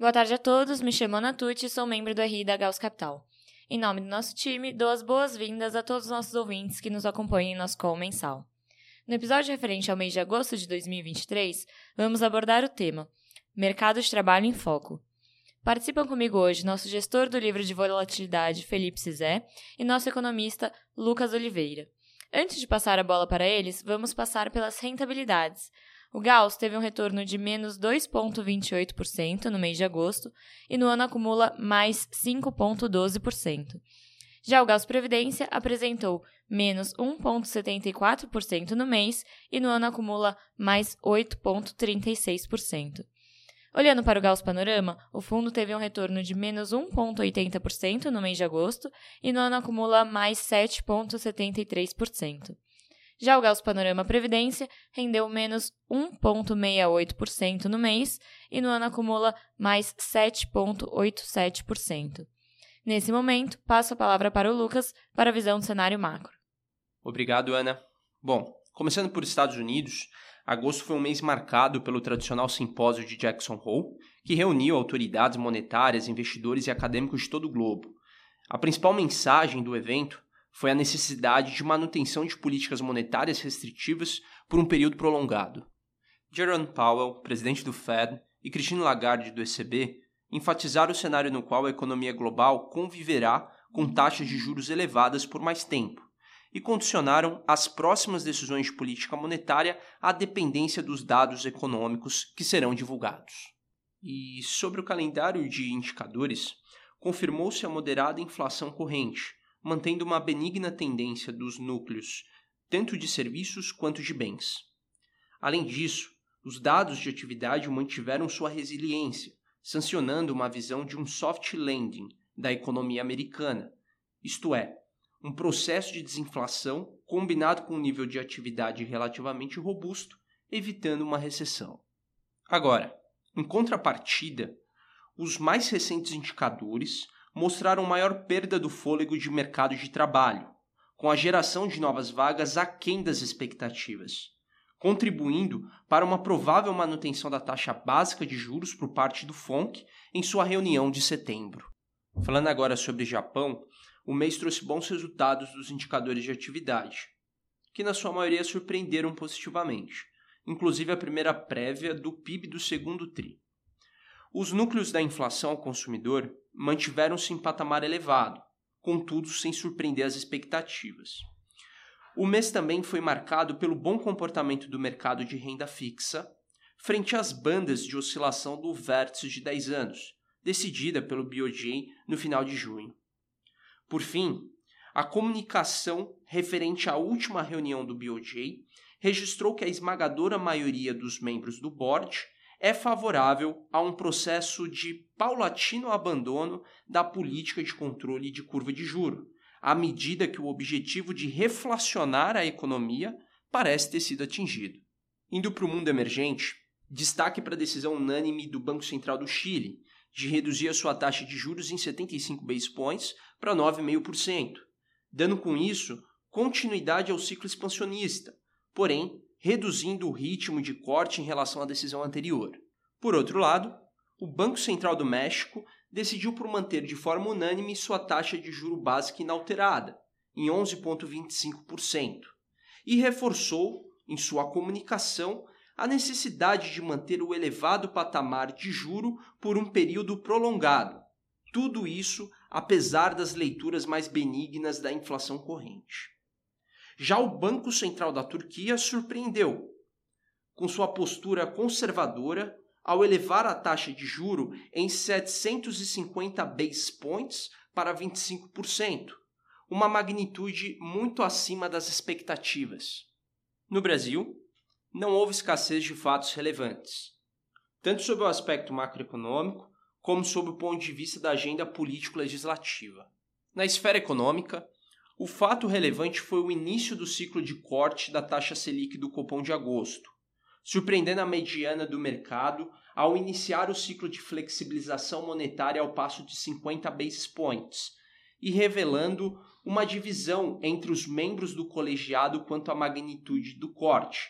Boa tarde a todos, me chamo Ana Tucci e sou membro do RI da Gauss Capital. Em nome do nosso time, dou as boas-vindas a todos os nossos ouvintes que nos acompanham em nosso call mensal. No episódio referente ao mês de agosto de 2023, vamos abordar o tema Mercado de Trabalho em Foco. Participam comigo hoje nosso gestor do livro de volatilidade, Felipe Cizé, e nosso economista, Lucas Oliveira. Antes de passar a bola para eles, vamos passar pelas rentabilidades. O Gauss teve um retorno de menos 2,28% no mês de agosto e no ano acumula mais 5,12%. Já o Gauss Previdência apresentou menos 1,74% no mês e no ano acumula mais 8,36%. Olhando para o Gauss Panorama, o fundo teve um retorno de menos 1,80% no mês de agosto e no ano acumula mais 7,73%. Já o Gauss Panorama Previdência rendeu menos 1,68% no mês e no ano acumula mais 7,87%. Nesse momento, passo a palavra para o Lucas para a visão do cenário macro. Obrigado, Ana. Bom, começando por Estados Unidos, agosto foi um mês marcado pelo tradicional simpósio de Jackson Hole, que reuniu autoridades monetárias, investidores e acadêmicos de todo o globo. A principal mensagem do evento foi a necessidade de manutenção de políticas monetárias restritivas por um período prolongado. Jerome Powell, presidente do Fed, e Christine Lagarde, do ECB, enfatizaram o cenário no qual a economia global conviverá com taxas de juros elevadas por mais tempo e condicionaram as próximas decisões de política monetária à dependência dos dados econômicos que serão divulgados. E sobre o calendário de indicadores, confirmou-se a moderada inflação corrente, mantendo uma benigna tendência dos núcleos, tanto de serviços quanto de bens. Além disso, os dados de atividade mantiveram sua resiliência, sancionando uma visão de um soft landing da economia americana, isto é, um processo de desinflação combinado com um nível de atividade relativamente robusto, evitando uma recessão. Agora, em contrapartida, os mais recentes indicadores mostraram maior perda do fôlego de mercado de trabalho, com a geração de novas vagas aquém das expectativas, contribuindo para uma provável manutenção da taxa básica de juros por parte do FONC em sua reunião de setembro. Falando agora sobre Japão, o mês trouxe bons resultados dos indicadores de atividade, que na sua maioria surpreenderam positivamente, inclusive a primeira prévia do PIB do segundo TRI. Os núcleos da inflação ao consumidor mantiveram-se em patamar elevado, contudo sem surpreender as expectativas. O mês também foi marcado pelo bom comportamento do mercado de renda fixa frente às bandas de oscilação do vértice de 10 anos, decidida pelo BOJ no final de junho. Por fim, a comunicação referente à última reunião do BOJ registrou que a esmagadora maioria dos membros do board é favorável a um processo de paulatino abandono da política de controle de curva de juro, à medida que o objetivo de reflacionar a economia parece ter sido atingido. Indo para o mundo emergente, destaque para a decisão unânime do Banco Central do Chile de reduzir a sua taxa de juros em 75 base points para 9,5%, dando com isso continuidade ao ciclo expansionista, porém reduzindo o ritmo de corte em relação à decisão anterior. Por outro lado, o Banco Central do México decidiu por manter de forma unânime sua taxa de juro básica inalterada, em 11,25%, e reforçou, em sua comunicação, a necessidade de manter o elevado patamar de juro por um período prolongado. Tudo isso apesar das leituras mais benignas da inflação corrente. Já o Banco Central da Turquia surpreendeu, com sua postura conservadora ao elevar a taxa de juro em 750 base points para 25%, uma magnitude muito acima das expectativas. No Brasil, não houve escassez de fatos relevantes, tanto sob o aspecto macroeconômico como sob o ponto de vista da agenda político-legislativa. Na esfera econômica, o fato relevante foi o início do ciclo de corte da taxa Selic do Copom de agosto, surpreendendo a mediana do mercado ao iniciar o ciclo de flexibilização monetária ao passo de 50 basis points e revelando uma divisão entre os membros do colegiado quanto à magnitude do corte,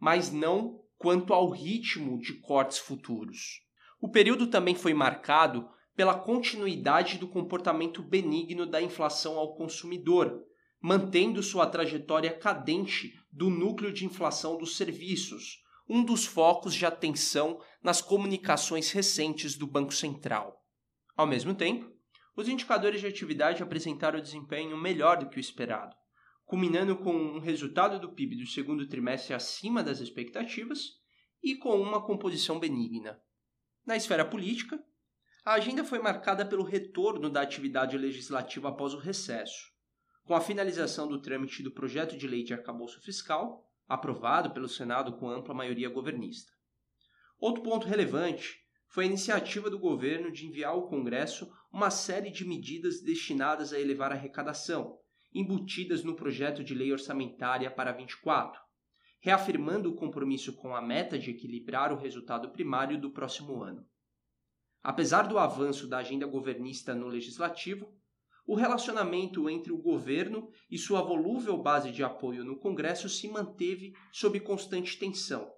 mas não quanto ao ritmo de cortes futuros. O período também foi marcado pela continuidade do comportamento benigno da inflação ao consumidor, mantendo sua trajetória cadente do núcleo de inflação dos serviços, um dos focos de atenção nas comunicações recentes do Banco Central. Ao mesmo tempo, os indicadores de atividade apresentaram desempenho melhor do que o esperado, culminando com um resultado do PIB do segundo trimestre acima das expectativas e com uma composição benigna. Na esfera política, a agenda foi marcada pelo retorno da atividade legislativa após o recesso, com a finalização do trâmite do projeto de lei de arcabouço fiscal, aprovado pelo Senado com ampla maioria governista. Outro ponto relevante foi a iniciativa do governo de enviar ao Congresso uma série de medidas destinadas a elevar a arrecadação, embutidas no projeto de lei orçamentária para 24, reafirmando o compromisso com a meta de equilibrar o resultado primário do próximo ano. Apesar do avanço da agenda governista no legislativo, o relacionamento entre o governo e sua volúvel base de apoio no Congresso se manteve sob constante tensão,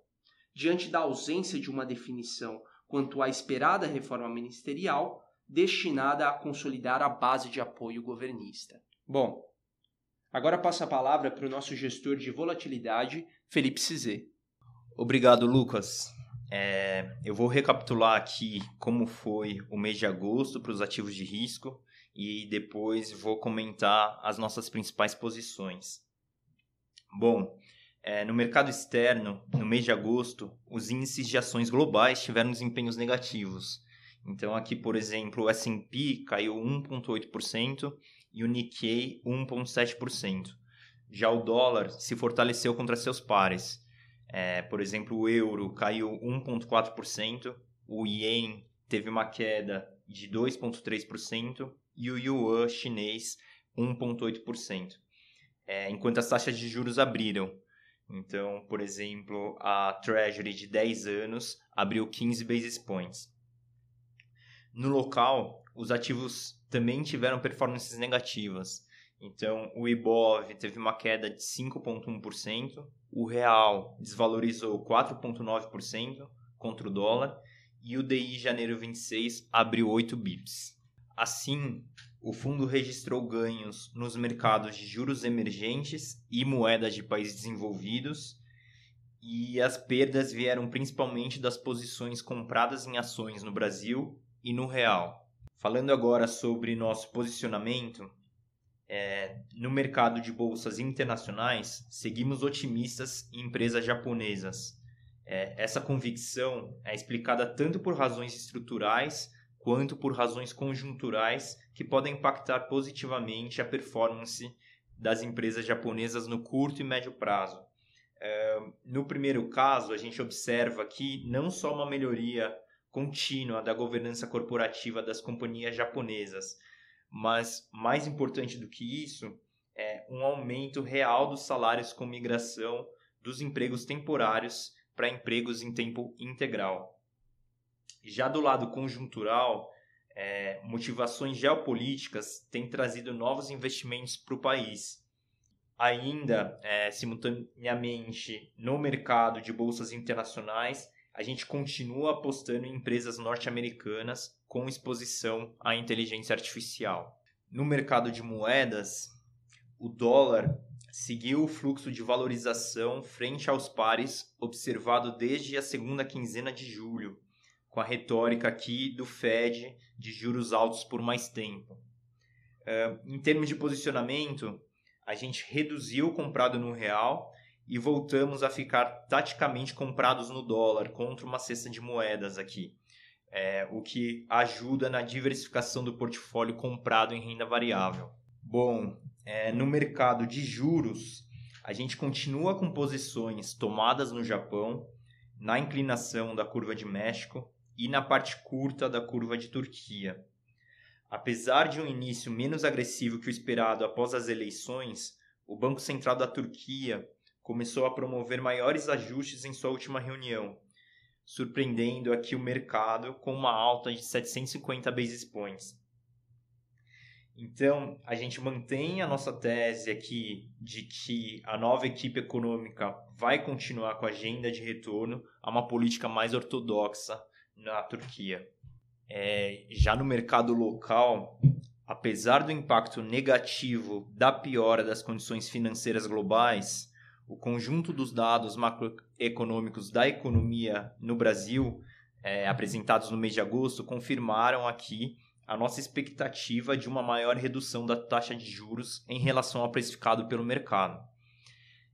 diante da ausência de uma definição quanto à esperada reforma ministerial destinada a consolidar a base de apoio governista. Bom, agora passo a palavra para o nosso gestor de volatilidade, Felipe Cizê. Obrigado, Lucas. É, eu vou recapitular aqui como foi o mês de agosto para os ativos de risco e depois vou comentar as nossas principais posições. Bom, é, no mercado externo, no mês de agosto, os índices de ações globais tiveram desempenhos negativos. Então, aqui, por exemplo, o S&P caiu 1,8% e o Nikkei 1,7%. Já o dólar se fortaleceu contra seus pares. É, por exemplo, o euro caiu 1,4%, o ien teve uma queda de 2,3% e o yuan chinês 1,8%. É, enquanto as taxas de juros abriram. Então, por exemplo, a Treasury de 10 anos abriu 15 basis points. No local, os ativos também tiveram performances negativas. Então, o IBOV teve uma queda de 5,1%, o real desvalorizou 4,9% contra o dólar e o DI janeiro 26 abriu 8 bips. Assim, o fundo registrou ganhos nos mercados de juros emergentes e moedas de países desenvolvidos, e as perdas vieram principalmente das posições compradas em ações no Brasil e no real. Falando agora sobre nosso posicionamento, é, no mercado de bolsas internacionais, seguimos otimistas em empresas japonesas. É, essa convicção é explicada tanto por razões estruturais quanto por razões conjunturais que podem impactar positivamente a performance das empresas japonesas no curto e médio prazo. É, no primeiro caso, a gente observa aqui não só uma melhoria contínua da governança corporativa das companhias japonesas, mas mais importante do que isso, é um aumento real dos salários com migração dos empregos temporários para empregos em tempo integral. Já do lado conjuntural, é, motivações geopolíticas têm trazido novos investimentos para o país. Ainda, é, simultaneamente, no mercado de bolsas internacionais, a gente continua apostando em empresas norte-americanas com exposição à inteligência artificial. No mercado de moedas, o dólar seguiu o fluxo de valorização frente aos pares observado desde a segunda quinzena de julho, com a retórica aqui do Fed de juros altos por mais tempo. Em termos de posicionamento, a gente reduziu o comprado no real e voltamos a ficar taticamente comprados no dólar contra uma cesta de moedas aqui, é, o que ajuda na diversificação do portfólio comprado em renda variável. Bom, é, no mercado de juros, a gente continua com posições tomadas no Japão, na inclinação da curva de México e na parte curta da curva de Turquia. Apesar de um início menos agressivo que o esperado após as eleições, o Banco Central da Turquia começou a promover maiores ajustes em sua última reunião, surpreendendo aqui o mercado com uma alta de 750 basis points. Então, a gente mantém a nossa tese aqui de que a nova equipe econômica vai continuar com a agenda de retorno a uma política mais ortodoxa na Turquia. É, já no mercado local, apesar do impacto negativo da piora das condições financeiras globais, o conjunto dos dados macroeconômicos da economia no Brasil, é, apresentados no mês de agosto, confirmaram aqui a nossa expectativa de uma maior redução da taxa de juros em relação ao precificado pelo mercado.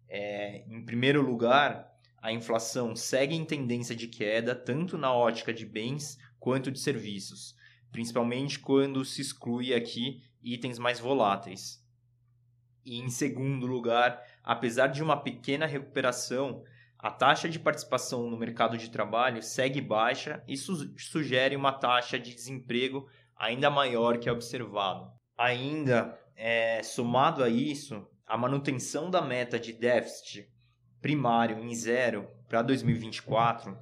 É, em primeiro lugar, a inflação segue em tendência de queda tanto na ótica de bens quanto de serviços, principalmente quando se exclui aqui itens mais voláteis. E em segundo lugar, apesar de uma pequena recuperação, a taxa de participação no mercado de trabalho segue baixa e su sugere uma taxa de desemprego ainda maior que a observado. Ainda, é, somado a isso, a manutenção da meta de déficit primário em zero para 2024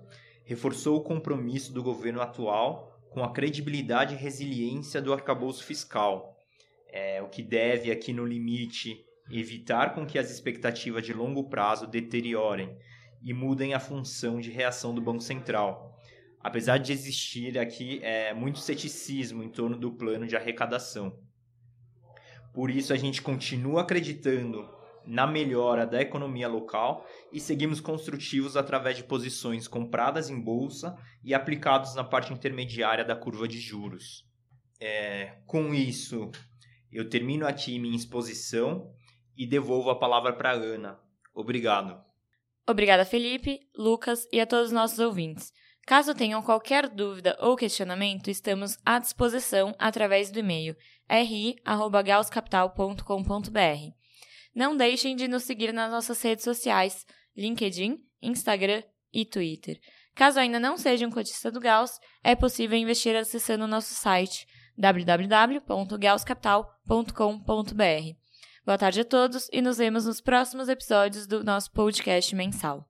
reforçou o compromisso do governo atual com a credibilidade e resiliência do arcabouço fiscal, é, o que deve, aqui no limite, evitar com que as expectativas de longo prazo deteriorem e mudem a função de reação do Banco Central, apesar de existir aqui é, muito ceticismo em torno do plano de arrecadação. Por isso, a gente continua acreditando na melhora da economia local e seguimos construtivos através de posições compradas em bolsa e aplicados na parte intermediária da curva de juros. É, com isso, eu termino aqui minha exposição e devolvo a palavra para Ana. Obrigado. Obrigada, Felipe, Lucas e a todos os nossos ouvintes. Caso tenham qualquer dúvida ou questionamento, estamos à disposição através do e-mail ri@gauscapital.com.br. Não deixem de nos seguir nas nossas redes sociais, LinkedIn, Instagram e Twitter. Caso ainda não seja um cotista do Gauss, é possível investir acessando o nosso site www.gausscapital.com.br. Boa tarde a todos e nos vemos nos próximos episódios do nosso podcast mensal.